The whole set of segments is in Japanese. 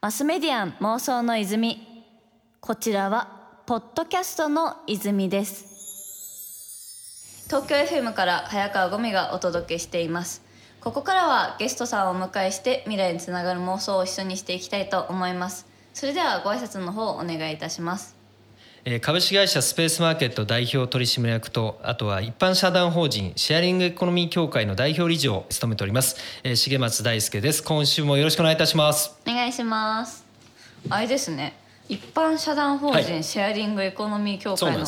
マスメディアン妄想の泉。こちらはポッドキャストの泉です。東京 FM から早川ゴミがお届けしています。ここからはゲストさんをお迎えして未来につながる妄想を一緒にしていきたいと思います。それではご挨拶の方お願いいたします。株式会社スペースマーケット代表取締役とあとは一般社団法人シェアリングエコノミー協会の代表理事を務めております、えー重松大輔です。今週もよろしくお願いいたします。お願いします。あれですね。一般社団法はい。人シェアリングエコノミー協会の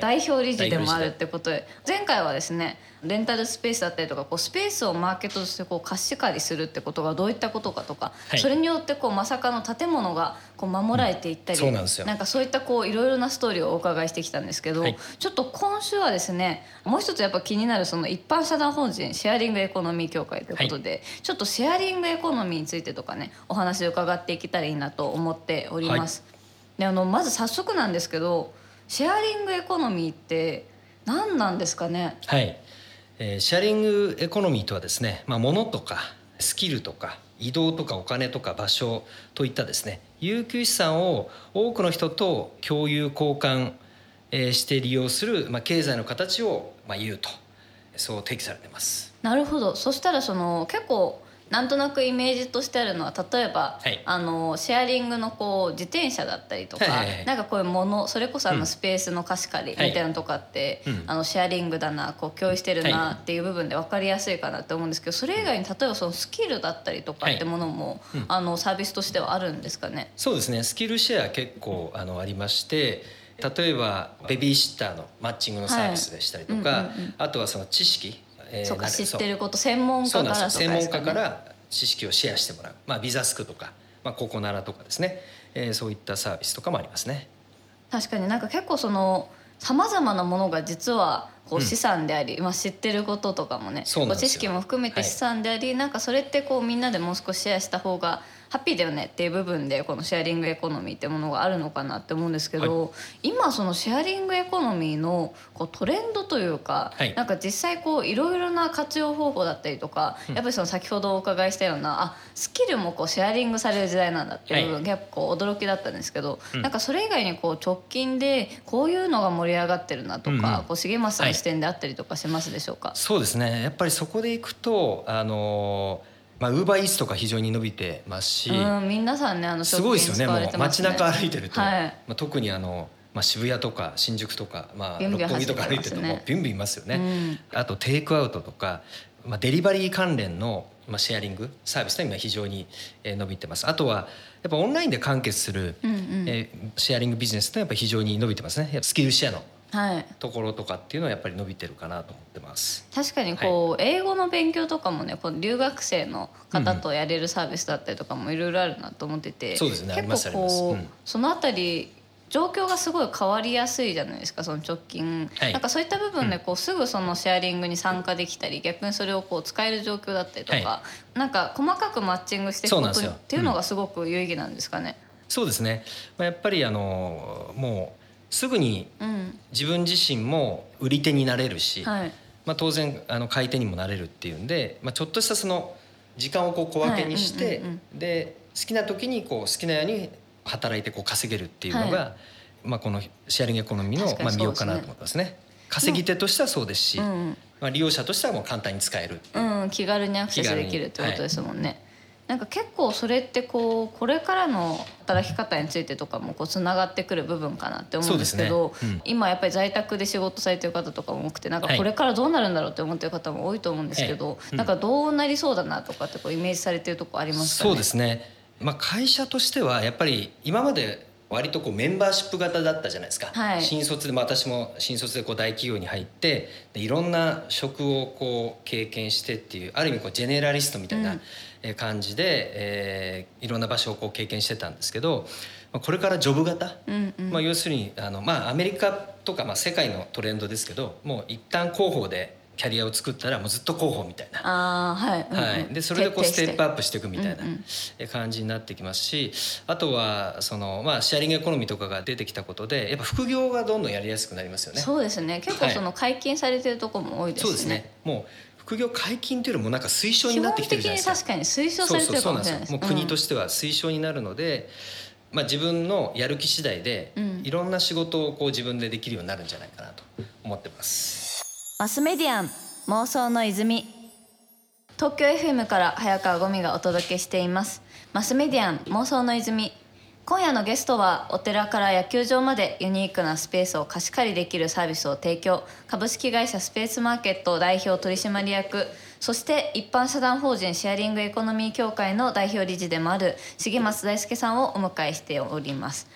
代表理事でもあるってこと。で前回はですねレンタルスペースだったりとかこうスペースをマーケットとしてこう貸し借りするってことがどういったことかとか、はい。それによってこうまさかの建物がこう守られていったり、そうなんかそういったこういろいろなストーリーをお伺いしてきたんですけど、はい。ちょっと今週はですねもう一つやっぱ気になるその一般社団法人シェアリングエコノミー協会ということで、ちょっとシェアリングエコノミーについてとかねお話を伺っていけたらいいなと思っております。であのまず早速なんですけどシェアリングエコノミーって何なんですかね？はい、えーシェアリングエコノミーとはですね、まあ、物とかスキルとか移動とかお金とか場所といったですね有給資産を多くの人と共有交換えーして利用する、まあ、経済の形を、まあ、言うとそう定義されてます。なるほど。そしたらその結構なんとなくイメージとしてあるのは例えば、はい。あのシェアリングのこう自転車だったりとか、はいはいはい。なんかこういうものそれこそあうん。のスペースの貸し借りみたいなのとかって、はい。うん。あのシェアリングだなこう共有してるはない。っていう部分で分かりやすいかなって思うんですけどそれ以外に例えばそのスキルだったりとかってものも、うん。あのサービスとしてはあるんですかね？そうですね。スキルシェア結構あのありまして例えばベビーシッターのマッチングのサービスでしたりとか、はい。うんうんうん。あとはその知識、えーそうかなる知ってること専門家からとかなんですよ。専門。家から知識をシェアしてもらう、まあ、ビザスクとか、まあ、ココナラとかですね、えーそういったサービスとかもありますね。確かになんか結構そのさまざまなものが実はこううん。資産であり、まあ、知ってることとかもね知識も含めてはい。資産であり、なんかそれってこうみんなでもう少しシェアした方がハッピーだよねっていう部分でこのシェアリングエコノミーってものがあるのかなって思うんですけど、今そのシェアリングエコノミーのこうトレンドというか、はい。なんか実際こういろいろな活用方法だったりとか、やっぱりその先ほどお伺いしたようなあスキルもこうシェアリングされる時代なんだっていう部分、結構驚きだったんですけど、うん。なんかそれ以外にこう直近でこういうのが盛り上がってるなとか、うんうん。こう重松さんはい。の視点であったりとかしますでしょうか、そうですね。やっぱりそこでいくとあのまあウーバーイーツとか非常に伸びてますし、うん、皆さんねあのすごいですよねもう街中歩いてると、はい。まあ、特にあの、まあ、渋谷とか新宿とか、まあ、六本木とか歩いてるともうビュンビュンいますよね。うん。あとテイクアウトとか、まあ、デリバリー関連の、まあ、シェアリングサービスというのは非常にえー伸びてます。あとはやっぱオンラインで完結する、うんうん。えーシェアリングビジネスというのはやっぱ非常に伸びてますね。スキルシェアのはいところとかっていうのはやっぱり伸びてるかなと思ってます。確かにこう、英語の勉強とかもねこう留学生の方とやれるサービスだったりとかもいろいろあるなと思ってて、そうですねあります結構こう、うん。そのあたり状況がすごい変わりやすいじゃないですかその直近、はい。なんかそういった部分でこうすぐそのシェアリングに参加できたり逆にそれをこう使える状況だったりとか、はなんか細かくマッチングしていくことっていうのがすごく有意義なんですかね。そうですね、まあ、やっぱりあのもうすぐにうん、自分自身も売り手になれるし、はい。まあ、当然あの買い手にもなれるっていうんで、まあ、ちょっとしたその時間をこう小分けにして、はいうんうんで好きな時にこう好きなように働いてこう稼げるっていうのが、はまあ、このシェアリングエコノミーのまあ魅力かなと思ってますね。稼ぎ手としてはそうですし、うん。まあ、利用者としてはもう簡単に使えるう。ん、気軽にアクセスできるってことですもんね。なんか結構それってこうこれからの働き方についてとかもこうつながってくる部分かなって思うんですけどね。うん。今やっぱり在宅で仕事されてる方とかも多くてなんかはい。これからどうなるんだろうって思ってる方も多いと思うんですけど、ええ。うん。なんかどうなりそうだなとかってこうイメージされてるとこありますかね？そうですね、まあ、会社としてはやっぱり今まで割とこうメンバーシップ型だったじゃないですか、はい。新卒で、まあ私も新卒でこう大企業に入ってでいろんな職をこう経験してっていうある意味こうジェネラリストみたいな感じで、えーいろんな場所をこう経験してたんですけど、まあ、これからジョブ型、うんうん。まあ、要するにあの、まあ、アメリカとか、まあ、世界のトレンドですけどもう一旦広報でキャリアを作ったらもうずっと広報みたいな。ああはい、うんうん。はい、でそれでこうステップアップしていくみたいな感じになってきますしあとはその、まあ、シェアリングエコノミーとかが出てきたことでやっぱ副業がどんどんやりやすくなりますよね。そうですね。結構その解禁されてるところも多いですね。そうですね。もう副業解禁というよりもなんか推奨になってきてるじゃないですか。確かに推奨されてるかもしれないです。もう国としては推奨になるので、まあ、自分のやる気次第で、いろんな仕事をこう自分でできるようになるんじゃないかなと思ってます。マスメディアン妄想の泉。東京 FM から早川ゴミがお届けしています。マスメディアン妄想の泉。今夜のゲストはお寺から野球場までユニークなスペースを貸し借りできるサービスを提供。株式会社スペースマーケット代表取締役。そして一般社団法人シェアリングエコノミー協会の代表理事でもある重松大輔さんをお迎えしております。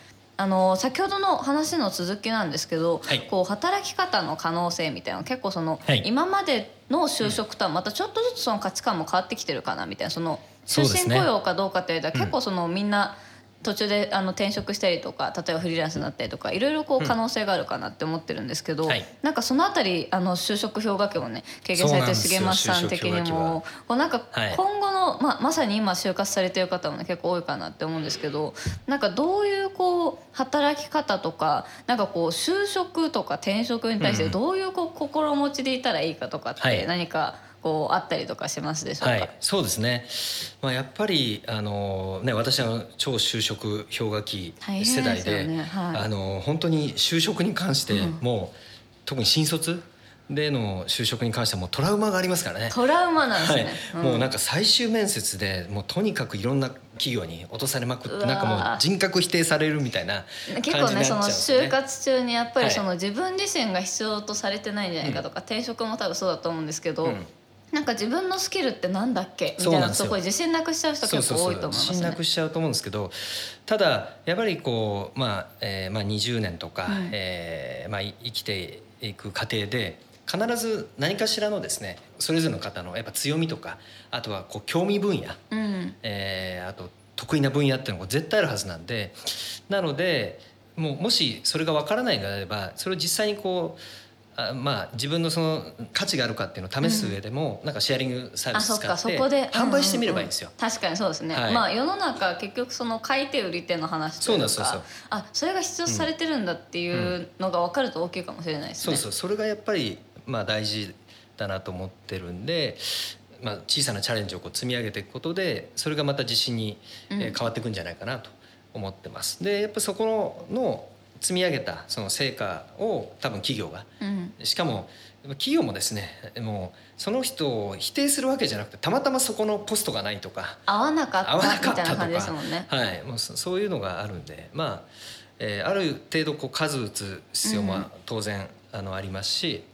あの先ほどの話の続きなんですけど、はい、こう働き方の可能性みたいな結構その、はい、今までの就職とはまたちょっとずつその価値観も変わってきてるかなみたいなその終身雇用かどうかっていうと、結構そのみんな、途中であの転職したりとか例えばフリーランスになったりとかいろいろこう可能性があるかなって思ってるんですけど、うんはい、なんかそのあたりあの就職氷河期をね経験されてる重松さん的にもこうなんか今後の、はい、まあ、まさに今就活されてる方も、ね、結構多いかなって思うんですけどなんかどういうこう働き方とかなんかこう就職とか転職に対してどういうこう心持ちでいたらいいかとかって何か、はいこうあったりとかしますでしょうか、はい、そうですね、まあ、やっぱりあの、ね、私は超就職氷河期世代で、ねはい、あの本当に就職に関してもう、特に新卒での就職に関してはもうトラウマがありますからね。トラウマなんですね、はい、もうなんか最終面接でもうとにかくいろんな企業に落とされまくってなんかもう人格否定されるみたいな結構ねその就活中にやっぱりその自分自身が必要とされてないんじゃないかとか、転職も多分そうだと思うんですけど、うんなんか自分のスキルってなんだっけ？みたいなそこ自信なくしちゃう人結構多いと思います、ね、自信なくしちゃうと思うんですけどただやっぱりこう、まあえーまあ、20年とか、うん、えー、まあ、生きていく過程で必ず何かしらのですねそれぞれの方のやっぱ強みとかあとはこう興味分野、うん、えー、あと得意な分野っていうのが絶対あるはずなんでなのでもうもしそれが分からないのであればそれを実際にこうあまあ自分のその価値があるかっていうのを試す上でも、うん、なんかシェアリングサービス使って販売してみればいいんですよ、うんうんうん、確かにそうですね、はい、まあ世の中結局その買い手売り手の話というかそうそう。あそれが必要されてるんだっていうのが分かると大きいかもしれないですね、そうそうそれがやっぱりまあ大事だなと思ってるんでまあ、小さなチャレンジをこう積み上げていくことでそれがまた自信に変わっていくんじゃないかなと思ってます。でやっぱそこの積み上げたその成果を多分企業が、うん、しかも企業もですねもうその人を否定するわけじゃなくてたまたまそこのポストがないとか合わなかった合わなかったとか、ね、はい、もうそういうのがあるんでまあ、えー、ある程度こう数打つ必要も当然、あのありますし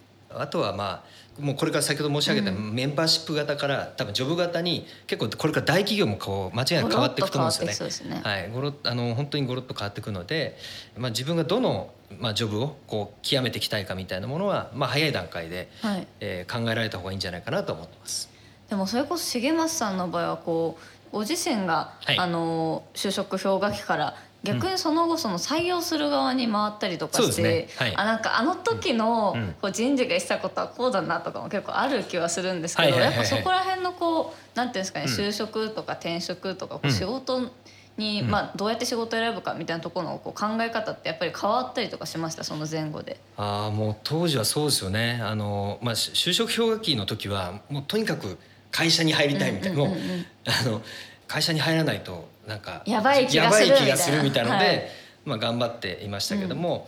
あとはまあもうこれから先ほど申し上げたメンバーシップ型から多分ジョブ型に結構これから大企業もこう間違いなく変わっていくと思うんですよね。ね。はい、ごろあの本当にごろっと変わっていくので、まあ、自分がどの、まあ、ジョブをこう極めていきたいかみたいなものは、まあ、早い段階で、はい、えー、考えられた方がいいんじゃないかなと思ってます。でもそれこそ重松さんの場合はこうご自身が、はい、あの就職氷河期から逆にその後その採用する側に回ったりとかして、ね。はい、あなんかあの時のこう人事がしたことはこうだなとかも結構ある気はするんですけどやっぱそこら辺のこうなんていうんですかね就職とか転職とかこう仕事に、まあ、どうやって仕事を選ぶかみたいなところのこう考え方ってやっぱり変わったりとかしました？その前後で。あもう当時はそうですよね。あの、まあ、就職氷河期の時はもうとにかく会社に入りたいみたいな、もうあの会社に入らないとなんかやばい気がするみたいなので、はい、まあ、頑張っていましたけども、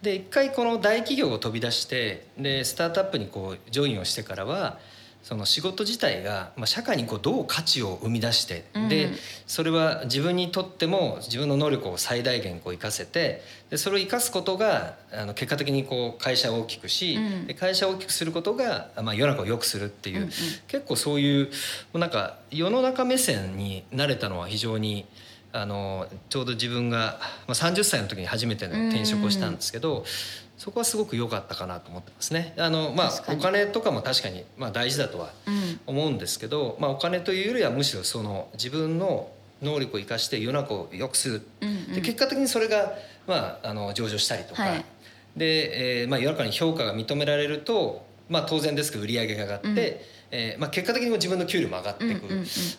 うん、で一回この大企業を飛び出してでスタートアップにこうジョインをしてからはその仕事自体が、まあ、社会にこうどう価値を生み出して、うん、でそれは自分にとっても自分の能力を最大限こう生かせてでそれを生かすことがあの結果的にこう会社を大きくし、うん、会社を大きくすることが、まあ、世の中を良くするっていう、うんうん、結構そういうなんか世の中目線になれたのは非常にあのちょうど自分が、まあ、30歳の時に初めての転職をしたんですけど、そこはすごく良かったかなと思ってますね。あのまあお金とかも確かにまあ大事だとは思うんですけど、うん、まあお金というよりはむしろその自分の能力を生かして世の中を良くする、うんうん、で結果的にそれがまああの上場したりとか、はい、で、えー、まあ世の中に評価が認められると、まあ当然ですけど売り上げが上がって、うん、えー、まあ結果的に自分の給料も上がっていく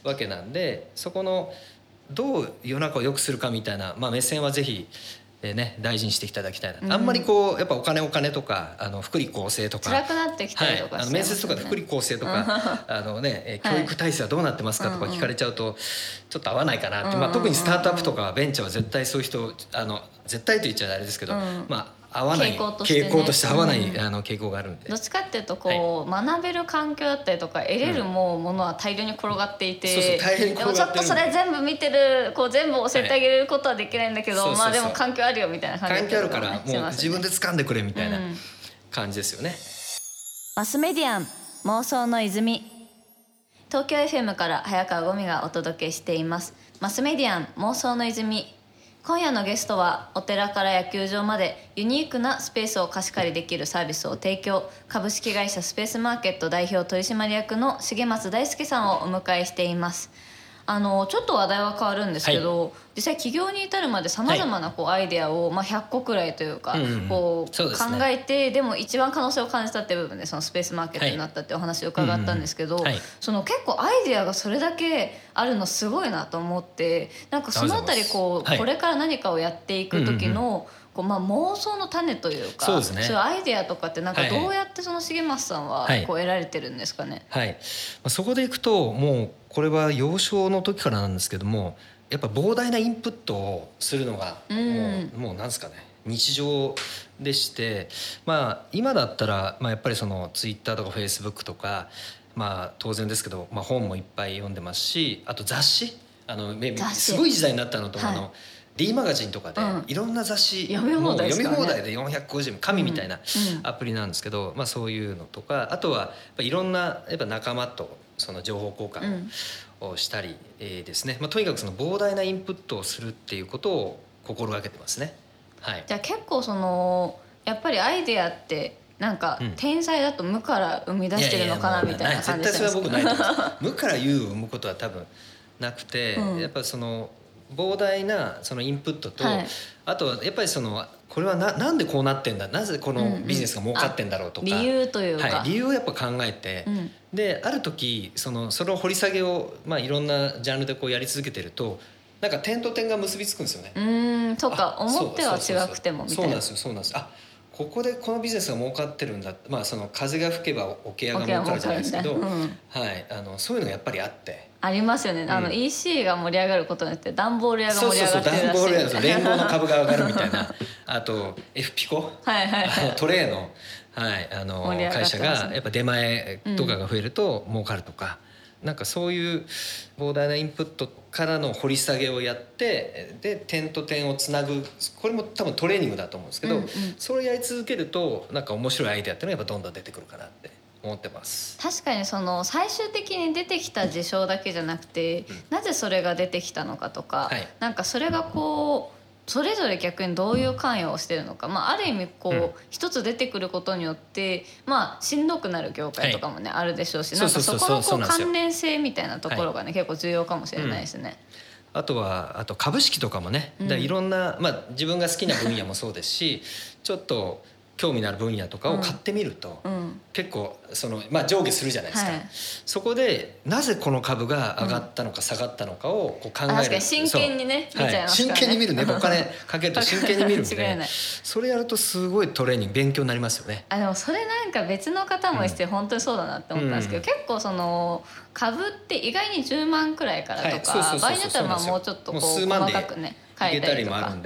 わけなんで、そこのどう世の中を良くするかみたいな、まあ、目線はぜひでね大事にしていただきたいな、うん、あんまりこうやっぱお金お金とかあの福利厚生とか。辛くなってきたりとか、はい、あの面接とかで福利厚生とか あのね教育体制はどうなってますかとか聞かれちゃうとちょっと合わないかなって、まあ、特にスタートアップとかベンチャーは絶対そういう人あの絶対と言っちゃあれですけど、まあ合わない傾向として、ね,、傾向として合わない、うん、あの傾向があるんで。どっちかっていうとこう、はい、学べる環境だったりとか得れるものは大量に転がっていて、で。もちょっとそれ全部見てるこう全部教えてあげることはできないんだけど、はい、まあでも環境あるよみたいな感じ環境あるからもう自分で掴んでくれみたいな感じですよね、マスメディアン妄想の泉。東京 FM から早川ゴミがお届けしています。マスメディアン妄想の泉今夜のゲストはお寺から野球場までユニークなスペースを貸し借りできるサービスを提供株式会社スペースマーケット代表取締役の重松大輔さんをお迎えしています。あのちょっと話題は変わるんですけど、はい、実際起業に至るまでさまざまなこうアイデアを、まあ、100個くらいというか、こう考えてでも一番可能性を感じたっていう部分でそのスペースマーケットになったってお話を伺ったんですけど、その結構アイデアがそれだけあるのすごいなと思ってなんかそのあたりこう、これから何かをやっていく時の、こうまあ妄想の種というかそうです、ね、そういうアイデアとかってなんかどうやってその重松さんはこう得られてるんですかね、はい、はい、まあ、そこでいくともうこれは幼少の時からなんですけどもやっぱ膨大なインプットをするのがもう,、うん、もうなんですかね？日常でしてまあ今だったら、まあ、やっぱりそのツイッターとかフェイスブックとかまあ当然ですけど、まあ、本もいっぱい読んでますしあと雑誌。あのすごい時代になったのと、はい、あの D マガジンとかでいろんな雑誌、読み放題、ね、読み放題で450円紙みたいなアプリなんですけど、まあ、そういうのとかあとはいろんなやっぱ仲間とその情報交換をしたりですね、まあ、とにかくその膨大なインプットをするっていうことを心がけてますね。はい、じゃあ結構そのやっぱりアイデアってなんか天才だと無から生み出してるのかなみたいな感じです絶対それは僕ないと思います無から有を生むことは多分なくて、うん、やっぱその膨大なそのインプットと、はい、あとはやっぱりそのこれはななんでこうなってんだなぜこのビジネスが儲かってんだろうとか、うんうん、理由というか、はい、理由をやっぱ考えて、うん、である時そのその掘り下げを、まあ、いろんなジャンルでこうやり続けてるとなんか点と点が結びつくんですよね。うんそっか思っては違くてもみたいな。そうなんですよそうなんですあここでこのビジネスが儲かってるんだまあその風が吹けば桶屋が儲かるじゃないですけど、うん、はいあのそういうのがやっぱりあって。ありますよね、あの EC が盛り上がることによって段ボール屋が盛り上がってるらしい。そうそうそう段ボール屋 連合の株が上がるみたいな。あと F ピコ、はいはい。はい、トレーの,、はい、あの会社がやっぱ出前とかが増えると儲かるとか。なんかそういう膨大なインプットからの掘り下げをやってで点と点をつなぐこれも多分トレーニングだと思うんですけど、うんうん、それをやり続けるとなんか面白いアイデアっていうのがやっぱどんどん出てくるかなって思ってます。確かにその最終的に出てきた事象だけじゃなくて、うん、なぜそれが出てきたのかとか、はい、なんかそれがこうそれぞれ逆にどういう関与をしてるのか、まあ、ある意味こう、うん、一つ出てくることによって、まあ、しんどくなる業界とかもね、はい、あるでしょうしなんかそこのこう関連性みたいなところがね、はい、結構重要かもしれないですね。うん、あとはあと株式とかもね、だいろんな、まあ、自分が好きな分野もそうですしちょっと興味のある分野とかを買ってみると、うん、結構その、まあ、上下するじゃないですか、はい、そこでなぜこの株が上がったのか下がったのかをこう考える、真剣にね見ちゃいます、ねはい、真剣に見るね。お金かけると真剣に見るんでそれやるとすごいトレーニング勉強になりますよね。あでもそれなんか別の方もして本当にそうだなって思ったんですけど、うん、結構その株って意外に10万くらいからとか、場合によってはまあもうちょっとこう細かくね書いたりとか。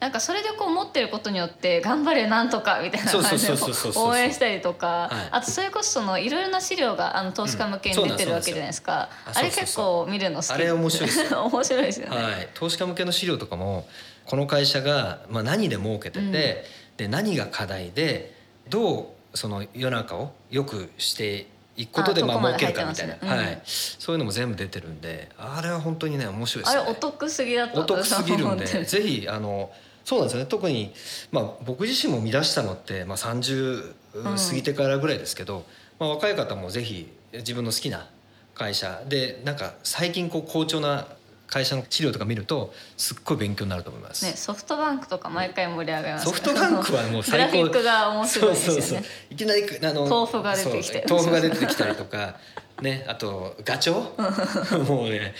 なんかそれでこう持ってることによって頑張れなんとかみたいな感じで応援したりとか、あとそれこそそのいろいろな資料があの投資家向けに出てるわけじゃないですか、あれ結構見るの好き。あれ面白いです 面白いですよね、はい、投資家向けの資料とかもこの会社がまあ何で儲けてて、うん、で何が課題でどうその世の中をよくして行くことでまあ儲けるかみたいな、ねうん、はい、そういうのも全部出てるんであれは本当にね面白いですね。あれお得すぎだったお得すぎるんでぜひあのそうなんですよね。特に、まあ、僕自身も見出したのって、まあ、30過ぎてからぐらいですけど、うん、まあ、若い方もぜひ自分の好きな会社でなんか最近こう好調な会社の資料とか見るとすっごい勉強になると思います。ね、ソフトバンクとか毎回盛り上がります、ソフトバンクはもう最高。グラフィックが面白いですよね。そうそうそう。いきなりあの豆腐が出てきて、豆腐が出てきたりとか、ね、あとガチョ？ウ もうね、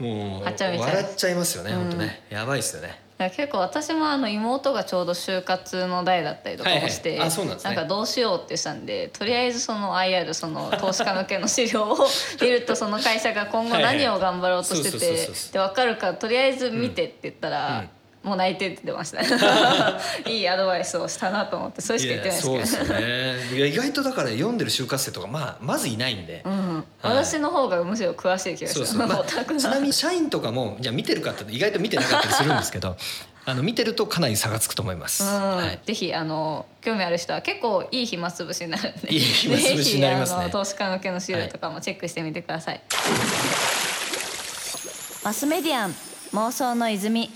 もう笑っちゃいますよね、うん、本当ね、やばいですよね。ら結構私もあの妹がちょうど就活の代だったりとかもして、はい。はいあそうなんですね。かどうしようってしたんでとりあえずその IR その投資家向けの資料を見るとその会社が今後何を頑張ろうとしててで分かるからとりあえず見てって言ったら、もう泣いてって出ました。いいアドバイスをしたなと思ってそれしか言ってないですけど。いやそうですよね。いや意外とだから読んでる就活生とかまあまずいないんで、うんはい私の方がむしろ詳しい気がします。そうそう、まあ、ちなみに社員とかもじゃあ見てるかって意外と見てなかったりするんですけど あの見てるとかなり差がつくと思います、うん。はい、ぜひあの興味ある人は結構いい暇つぶしになるんで。いい暇つぶしになりますね。ぜひあの投資家向けの資料とかもチェックしてみてください、マスメディアン妄想の泉